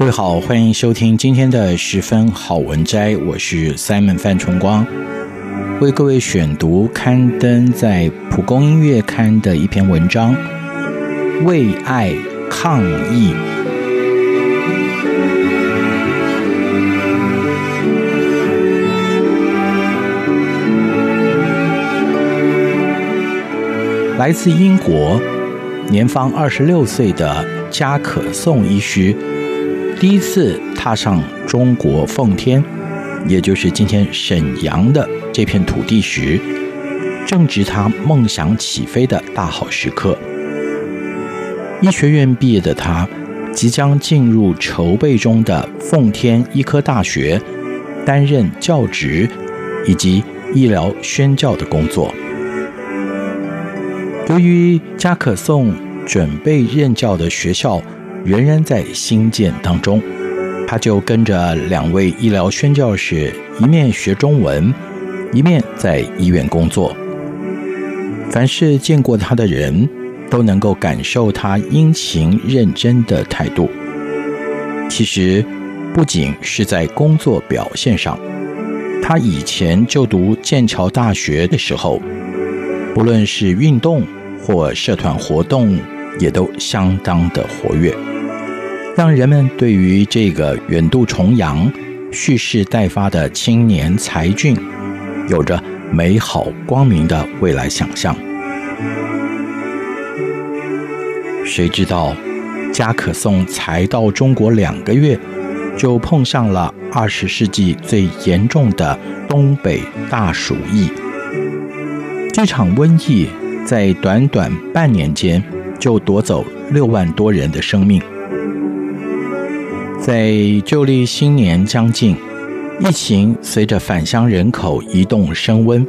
各位好，欢迎收听今天的十分好文摘，我是 Simon 范崇光，为各位选读刊登在蒲公英月刊的一篇文章，为爱抗疫。来自英国，年方二十六岁的加可颂医师。第一次踏上中国奉天，也就是今天沈阳的这片土地时，正值他梦想起飞的大好时刻。医学院毕业的他，即将进入筹备中的奉天医科大学，担任教职以及医疗宣教的工作。由于加可颂准备任教的学校，仍然在兴建当中，他就跟着两位医疗宣教士，一面学中文，一面在医院工作。凡是见过他的人，都能够感受他殷勤认真的态度。其实，不仅是在工作表现上，他以前就读剑桥大学的时候，不论是运动或社团活动，也都相当的活跃。让人们对于这个远渡重洋、蓄势待发的青年才俊，有着美好光明的未来想象。谁知道，加可颂才到中国两个月，就碰上了二十世纪最严重的东北大鼠疫。这场瘟疫在短短半年间，就夺走六万多人的生命。在旧历新年将近，疫情随着返乡人口移动升温，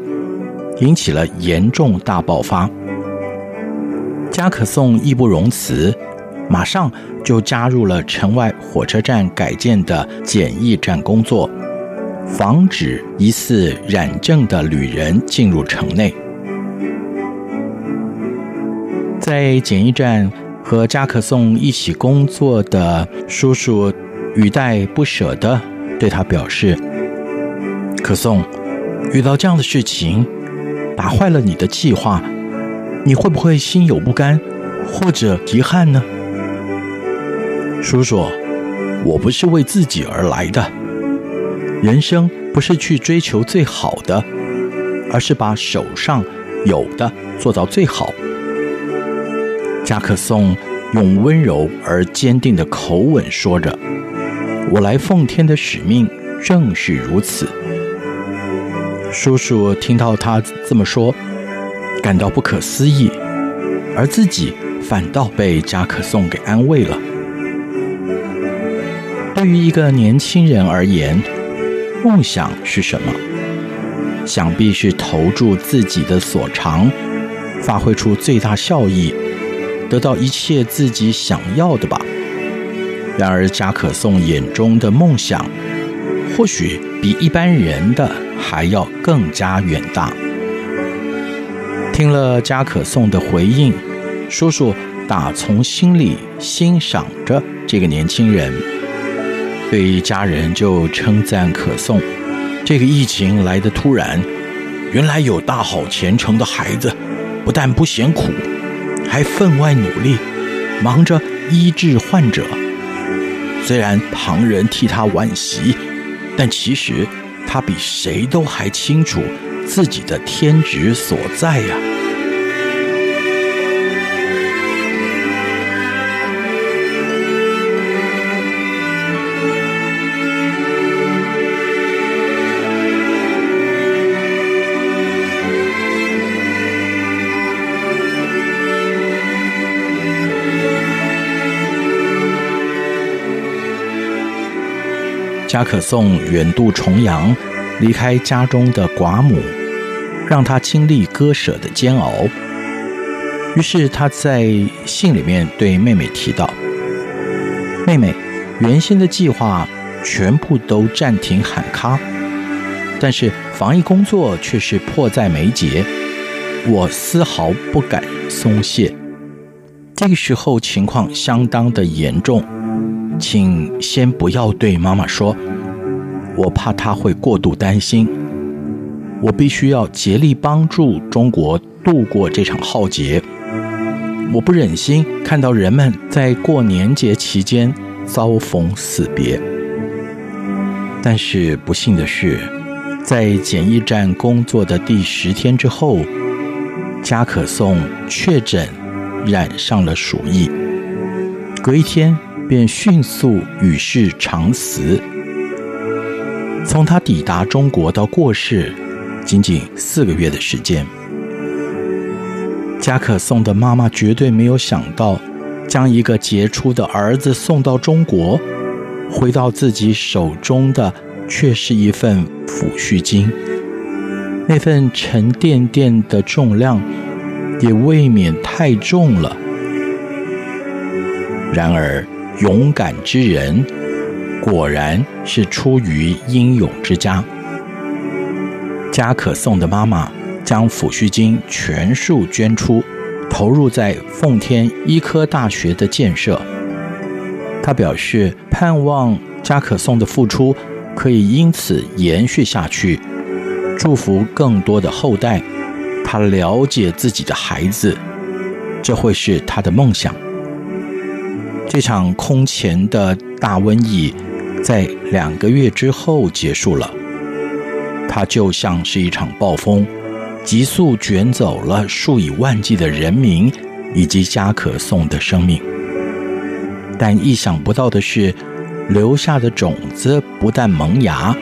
引起了严重大爆发。加可颂义不容辞，马上就加入了城外火车站改建的检疫站工作，防止疑似染症的旅人进入城内。在检疫站。和加可颂一起工作的叔叔语带不舍地对他表示：“可颂，遇到这样的事情，打坏了你的计划，你会不会心有不甘或者遗憾呢？”叔叔，我不是为自己而来的，人生不是去追求最好的，而是把手上有的做到最好。加可颂用温柔而坚定的口吻说着：“我来奉天的使命正是如此。”叔叔听到他这么说，感到不可思议，而自己反倒被加可颂给安慰了。对于一个年轻人而言，梦想是什么？想必是投注自己的所长，发挥出最大效益。得到一切自己想要的吧。然而，加可颂眼中的梦想，或许比一般人的还要更加远大。听了加可颂的回应，叔叔打从心里欣赏着这个年轻人，对家人就称赞可颂：这个疫情来得突然，原来有大好前程的孩子，不但不嫌苦，还分外努力，忙着医治患者。虽然旁人替他惋惜，但其实他比谁都还清楚自己的天职所在呀。嘉可颂远渡重洋，离开家中的寡母，让他经历割舍的煎熬。于是他在信里面对妹妹提到：“妹妹，原先的计划全部都暂停喊卡，但是防疫工作却是迫在眉睫，我丝毫不敢松懈。这个时候情况相当的严重。”请先不要对妈妈说，我怕她会过度担心。我必须要竭力帮助中国度过这场浩劫。我不忍心看到人们在过年节期间遭逢死别。但是不幸的是，在检疫站工作的第十天之后，加可颂确诊染上了鼠疫。隔一天。便迅速与世长辞。从他抵达中国到过世，仅仅四个月的时间。加可颂的妈妈绝对没有想到，将一个杰出的儿子送到中国，回到自己手中的却是一份抚恤金。那份沉甸甸的重量，也未免太重了。然而。勇敢之人，果然是出于英勇之家。嘉可颂的妈妈将抚恤金全数捐出，投入在奉天医科大学的建设。她表示，盼望嘉可颂的付出可以因此延续下去，祝福更多的后代。她了解自己的孩子，这会是她的梦想。这场空前的大瘟疫在两个月之后结束了，它就像是一场暴风，急速卷走了数以万计的人民以及家可颂的生命。但意想不到的是，留下的种子不但萌芽，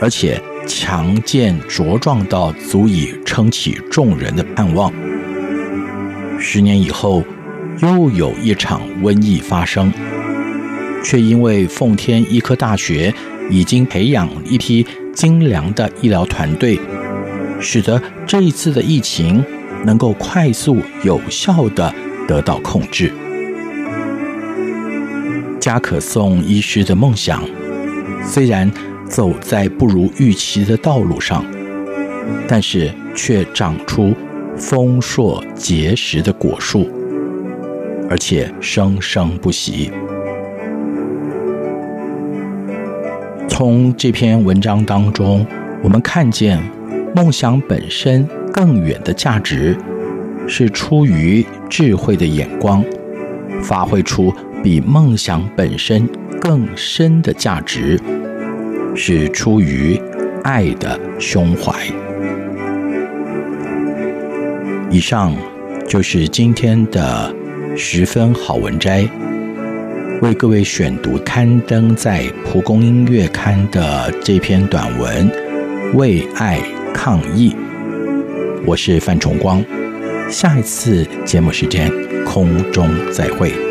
而且强健茁壮到足以撑起众人的盼望。十年以后。又有一场瘟疫发生，却因为奉天医科大学已经培养一批精良的医疗团队，使得这一次的疫情能够快速有效地得到控制。加可颂医师的梦想虽然走在不如预期的道路上，但是却长出丰硕结实的果树。而且生生不息。从这篇文章当中，我们看见梦想本身更远的价值，是出于智慧的眼光，发挥出比梦想本身更深的价值，是出于爱的胸怀。以上就是今天的。十分好文摘，为各位选读刊登在《蒲公英月刊》的这篇短文《为爱抗议》。我是范崇光，下一次节目时间空中再会。